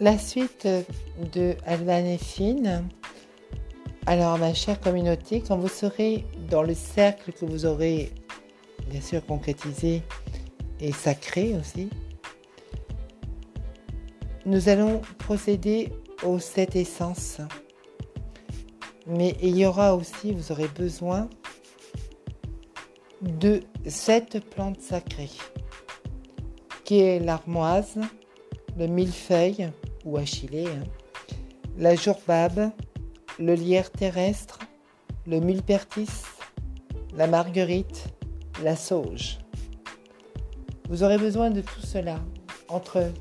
La suite de Alban et Fine. Alors, ma chère communauté, quand vous serez dans le cercle que vous aurez bien sûr concrétisé et sacré aussi, nous allons procéder aux sept essences. Mais il y aura aussi, vous aurez besoin de sept plantes sacrées, qui est l'armoise, le millefeuille ou achillée, hein, la jourbabe, le lierre terrestre, le millepertis, la marguerite, la sauge. Vous aurez besoin de tout cela entre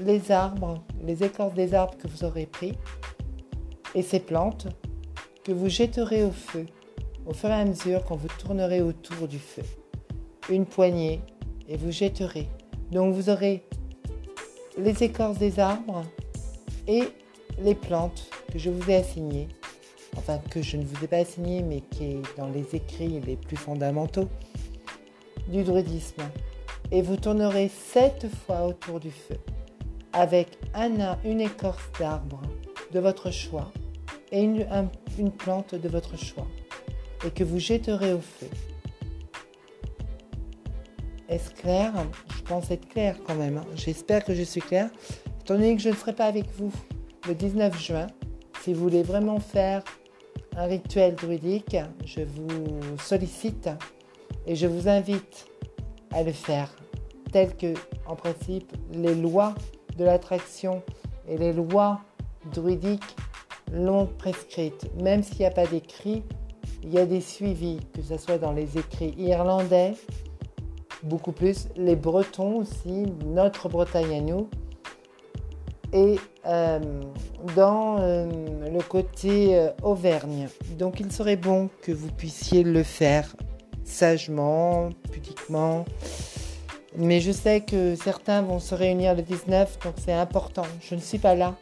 les arbres, les écorces des arbres que vous aurez pris et ces plantes que vous jetterez au feu au fur et à mesure quand vous tournerez autour du feu. Une poignée et vous jetterez. Donc vous aurez les écorces des arbres et les plantes que je vous ai assignées, enfin que je ne vous ai pas assignées mais qui est dans les écrits les plus fondamentaux du druidisme. Et vous tournerez sept fois autour du feu avec un, une écorce d'arbre de votre choix et une, une plante de votre choix et que vous jetterez au feu. Est-ce clair? Pense être clair quand même. Hein. J'espère que je suis clair. Étant donné que je ne serai pas avec vous le 19 juin, si vous voulez vraiment faire un rituel druidique, je vous sollicite et je vous invite à le faire tel que, en principe, les lois de l'attraction et les lois druidiques l'ont prescrite. Même s'il n'y a pas d'écrit, il y a des suivis, que ce soit dans les écrits irlandais, beaucoup plus, les Bretons aussi, notre Bretagne à nous, et euh, dans euh, le côté euh, Auvergne. Donc il serait bon que vous puissiez le faire sagement, pudiquement. Mais je sais que certains vont se réunir le 19, donc c'est important. Je ne suis pas là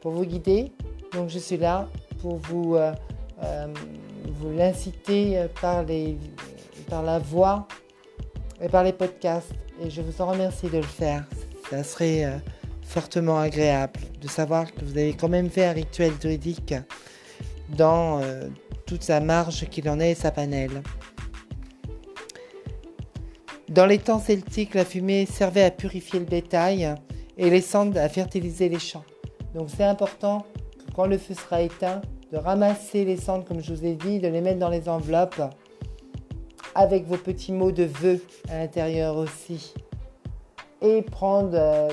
pour vous guider, donc je suis là pour vous, vous l'inciter par, par la voix et par les podcasts. Et je vous en remercie de le faire. Ça serait fortement agréable de savoir que vous avez quand même fait un rituel druidique dans euh, toute sa marge qu'il en est et sa panelle. Dans les temps celtiques, la fumée servait à purifier le bétail et les cendres à fertiliser les champs. Donc c'est important quand le feu sera éteint, de ramasser les cendres comme je vous ai dit, de les mettre dans les enveloppes avec vos petits mots de vœux à l'intérieur aussi. Et prendre euh,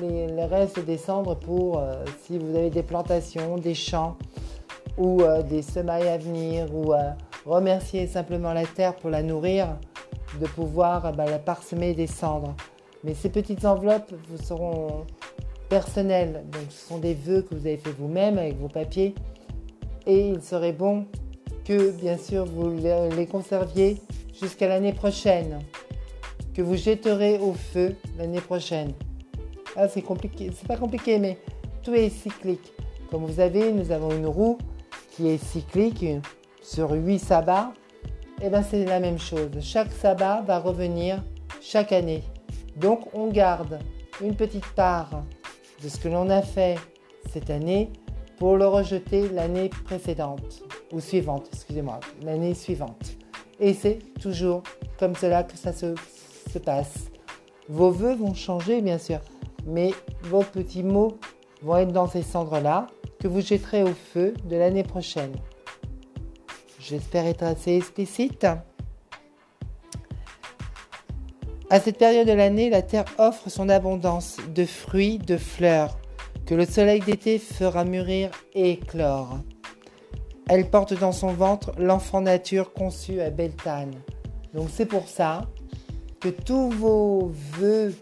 les, restes des cendres pour euh, si vous avez des plantations, des champs ou euh, des semailles à venir ou remercier simplement la terre pour la nourrir, de pouvoir bah, la parsemer des cendres. Mais ces petites enveloppes vous seront personnelles, donc ce sont des vœux que vous avez fait vous-même avec vos papiers et il serait bon que bien sûr vous les conserviez jusqu'à l'année prochaine, que vous jetterez au feu l'année prochaine. Ah, c'est compliqué, c'est pas compliqué, mais tout est cyclique. Comme vous avez, nous avons une roue qui est cyclique sur 8 sabbats. Et eh bien c'est la même chose. Chaque sabbat va revenir chaque année. Donc on garde une petite part de ce que l'on a fait cette année pour le rejeter l'année précédente ou suivante, excusez-moi, l'année suivante. Et c'est toujours comme cela que ça se, se passe. Vos voeux vont changer, bien sûr mais vos petits mots vont être dans ces cendres-là que vous jetterez au feu de l'année prochaine. J'espère être assez explicite. À cette période de l'année, la terre offre son abondance de fruits, de fleurs, que le soleil d'été fera mûrir et éclore. Elle porte dans son ventre l'enfant nature conçu à Beltane. Donc c'est pour ça que tous vos voeux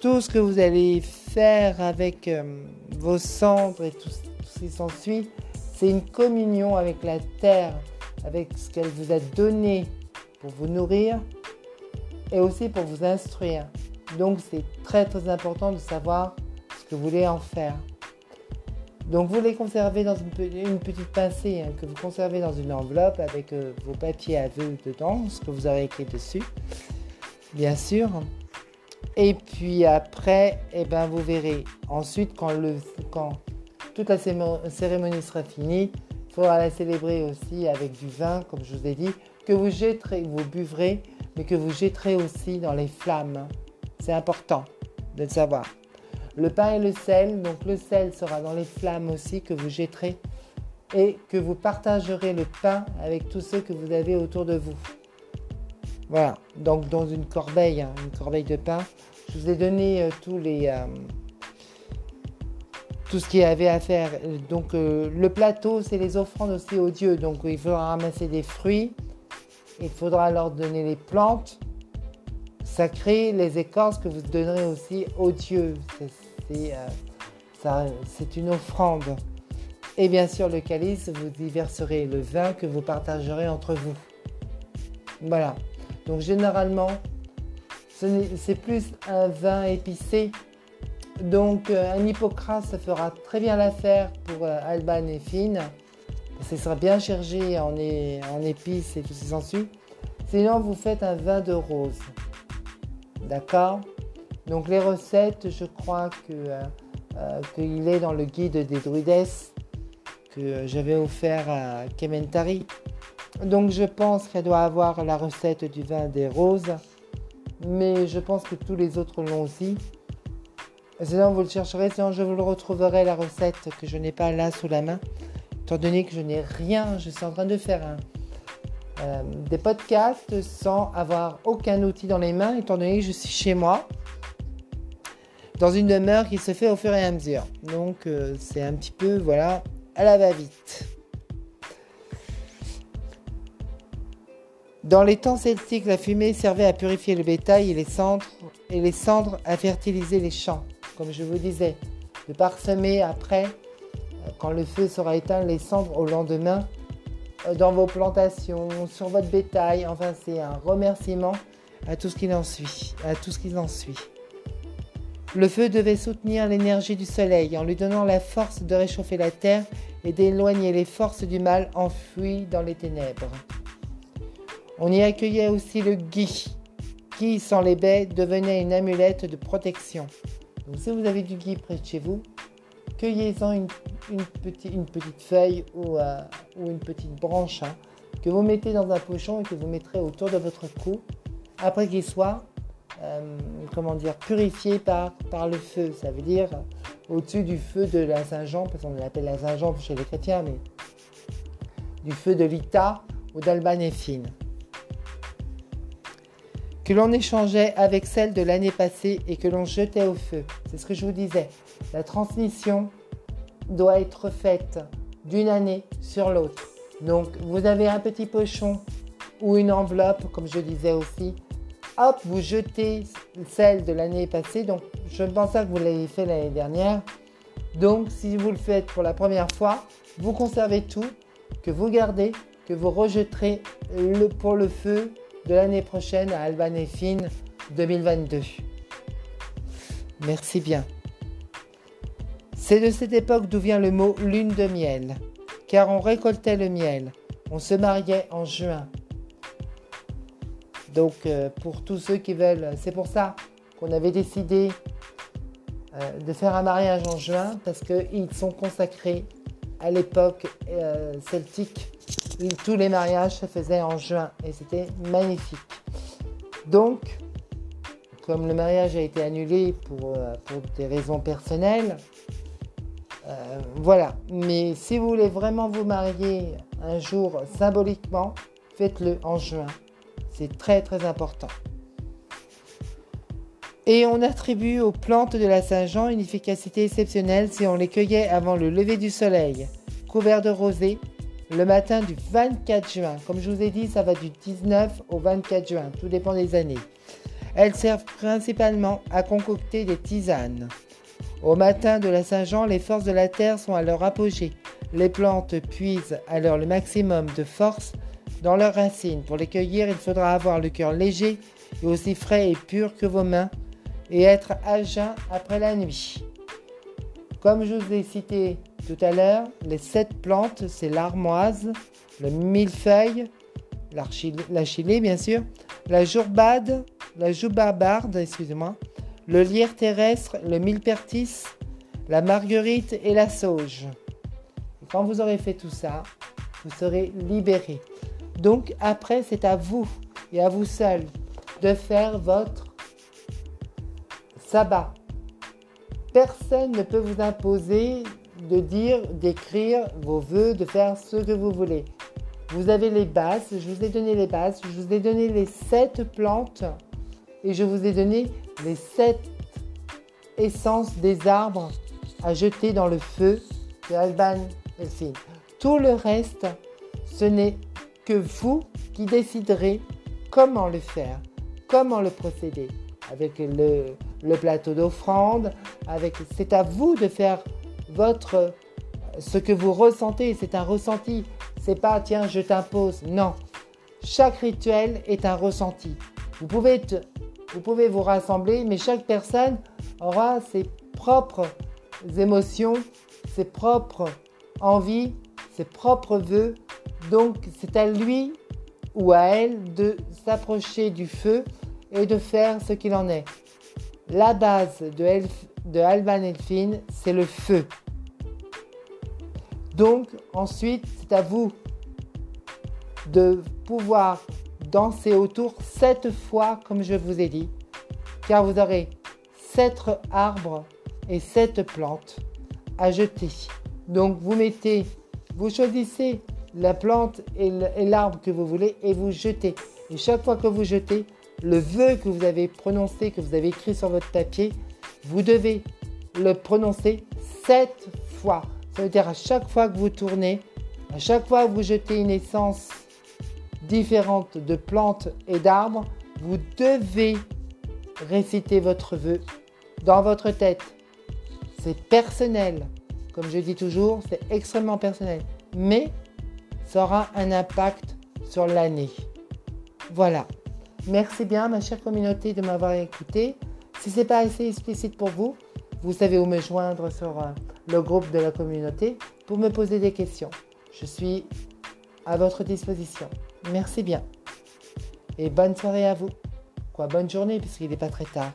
tout ce que vous allez faire avec euh, vos cendres et tout, ce qui s'ensuit, c'est une communion avec la terre, avec ce qu'elle vous a donné pour vous nourrir et aussi pour vous instruire. Donc c'est très très important de savoir ce que vous voulez en faire. Donc vous les conservez dans une, petite pincée hein, que vous conservez dans une enveloppe avec euh, vos papiers à vœux dedans, ce que vous aurez écrit dessus, bien sûr. Et puis après, eh ben, vous verrez. Ensuite, quand, le, quand toute la cérémonie sera finie, il faudra la célébrer aussi avec du vin, comme je vous ai dit, que vous jetterez, vous buvrez, mais que vous jetterez aussi dans les flammes. C'est important de le savoir. Le pain et le sel, donc le sel sera dans les flammes aussi que vous jetterez et que vous partagerez le pain avec tous ceux que vous avez autour de vous. Voilà, donc dans une corbeille, hein, une corbeille de pain. Je vous ai donné euh, tous les, euh, tout ce qu'il y avait à faire. Donc euh, le plateau, c'est les offrandes aussi aux dieux. Donc il faudra ramasser des fruits, il faudra leur donner les plantes sacrées, les écorces que vous donnerez aussi aux dieux. Une offrande. Et bien sûr, le calice, vous y verserez le vin que vous partagerez entre vous. Voilà. Donc généralement, c'est plus un vin épicé. Donc euh, un hippocrate, ça fera très bien l'affaire pour euh, Alban et Fine. Ce sera bien chargé en, épices et tout ce qui. Sinon, vous faites un vin de rose. D'accord? Donc les recettes, je crois que euh, qu'il est dans le guide des druides que j'avais offert à Kementari. Donc je pense qu'elle doit avoir la recette du vin des roses, mais je pense que tous les autres l'ont aussi. Sinon vous le chercherez, sinon je vous le retrouverai la recette que je n'ai pas là sous la main, étant donné que je n'ai rien, je suis en train de faire euh, des podcasts sans avoir aucun outil dans les mains, étant donné que je suis chez moi, dans une demeure qui se fait au fur et à mesure. Donc euh, c'est un petit peu, voilà, à la va-vite. Dans les temps celtiques, la fumée servait à purifier le bétail et les cendres, et les cendres à fertiliser les champs, comme je vous disais, de parsemer après, euh, quand le feu sera éteint, les cendres au lendemain euh, dans vos plantations, sur votre bétail. Enfin, c'est un remerciement à tout ce qui en à tout ce qui en suit. Le feu devait soutenir l'énergie du soleil en lui donnant la force de réchauffer la terre et d'éloigner les forces du mal enfouies dans les ténèbres. On y accueillait aussi le gui, qui, sans les baies, devenait une amulette de protection. Donc, si vous avez du gui près de chez vous, cueillez-en une, petite feuille euh, ou, une petite branche hein, que vous mettez dans un pochon et que vous mettrez autour de votre cou après qu'il soit euh, comment dire, purifié par, par le feu. Ça veut dire au-dessus du feu de la Saint-Jean, parce qu'on l'appelle la Saint-Jean chez les chrétiens, mais du feu de l'Ita ou d'Albanéfine, que l'on échangeait avec celle de l'année passée et que l'on jetait au feu. C'est ce que je vous disais. La transmission doit être faite d'une année sur l'autre. Donc vous avez un petit pochon ou une enveloppe, comme je disais aussi, hop, vous jetez celle de l'année passée. Donc, je pense que vous l'avez fait l'année dernière. Donc, si vous le faites pour la première fois, vous conservez tout, que vous gardez, que vous rejetterez le, pour le feu de l'année prochaine à Alban et Fine 2022. Merci bien. C'est de cette époque d'où vient le mot lune de miel, car on récoltait le miel, on se mariait en juin, donc euh, pour tous ceux qui veulent, c'est pour ça qu'on avait décidé euh, de faire un mariage en juin parce qu'ils sont consacrés à l'époque euh, celtique. Tous les mariages se faisaient en juin et c'était magnifique. Donc, comme le mariage a été annulé pour des raisons personnelles, voilà. Mais si vous voulez vraiment vous marier un jour symboliquement, faites-le en juin. C'est très très important. Et on attribue aux plantes de la Saint-Jean une efficacité exceptionnelle si on les cueillait avant le lever du soleil, couvert de rosée, le matin du 24 juin. Comme je vous ai dit, ça va du 19 au 24 juin, tout dépend des années. Elles servent principalement à concocter des tisanes. Au matin de la Saint-Jean, les forces de la terre sont à leur apogée. Les plantes puisent alors le maximum de force dans leurs racines. Pour les cueillir, il faudra avoir le cœur léger et aussi frais et pur que vos mains et être à jeun après la nuit. Comme je vous ai cité tout à l'heure, les sept plantes, c'est l'armoise, le millefeuille, la chilée bien sûr, la jourbade, la joubarbarde, excusez-moi, le lierre terrestre, le millepertis, la marguerite et la sauge. quand vous aurez fait tout ça, vous serez libéré. Donc après, c'est à vous et à vous seul de faire votre sabbat. Personne ne peut vous imposer de dire, d'écrire vos voeux, de faire ce que vous voulez. Vous avez les bases, je vous ai donné les bases, je vous ai donné les sept plantes et je vous ai donné les sept essences des arbres à jeter dans le feu de Alban Elfin. Tout le reste, ce n'est que vous qui déciderez comment le faire, comment le procéder. Avec le, plateau d'offrande, avec c'est à vous de faire votre ce que vous ressentez, c'est un ressenti. C'est pas tiens, je t'impose. Non. Chaque rituel est un ressenti. Vous pouvez vous pouvez vous rassembler, mais chaque personne aura ses propres émotions, ses propres envies, ses propres vœux. Donc c'est à lui ou à elle de s'approcher du feu et de faire ce qu'il en est. La base de, de Alban Elfin, c'est le feu. Donc ensuite, c'est à vous de pouvoir danser autour sept fois comme je vous ai dit, car vous aurez sept arbres et sept plantes à jeter. Donc vous mettez, vous choisissez la plante et l'arbre que vous voulez et vous jetez. Et chaque fois que vous jetez, le vœu que vous avez prononcé, que vous avez écrit sur votre papier, vous devez le prononcer sept fois. Ça veut dire à chaque fois que vous tournez, à chaque fois que vous jetez une essence différente de plantes et d'arbres, vous devez réciter votre vœu dans votre tête. C'est personnel. Comme je dis toujours, c'est extrêmement personnel. Mais ça aura un impact sur l'année. Voilà. Merci bien, ma chère communauté, de m'avoir écouté. Si ce n'est pas assez explicite pour vous, vous savez où me joindre sur euh, le groupe de la communauté pour me poser des questions. Je suis à votre disposition. Merci bien. Et bonne soirée à vous. Quoi, bonne journée puisqu'il n'est pas très tard.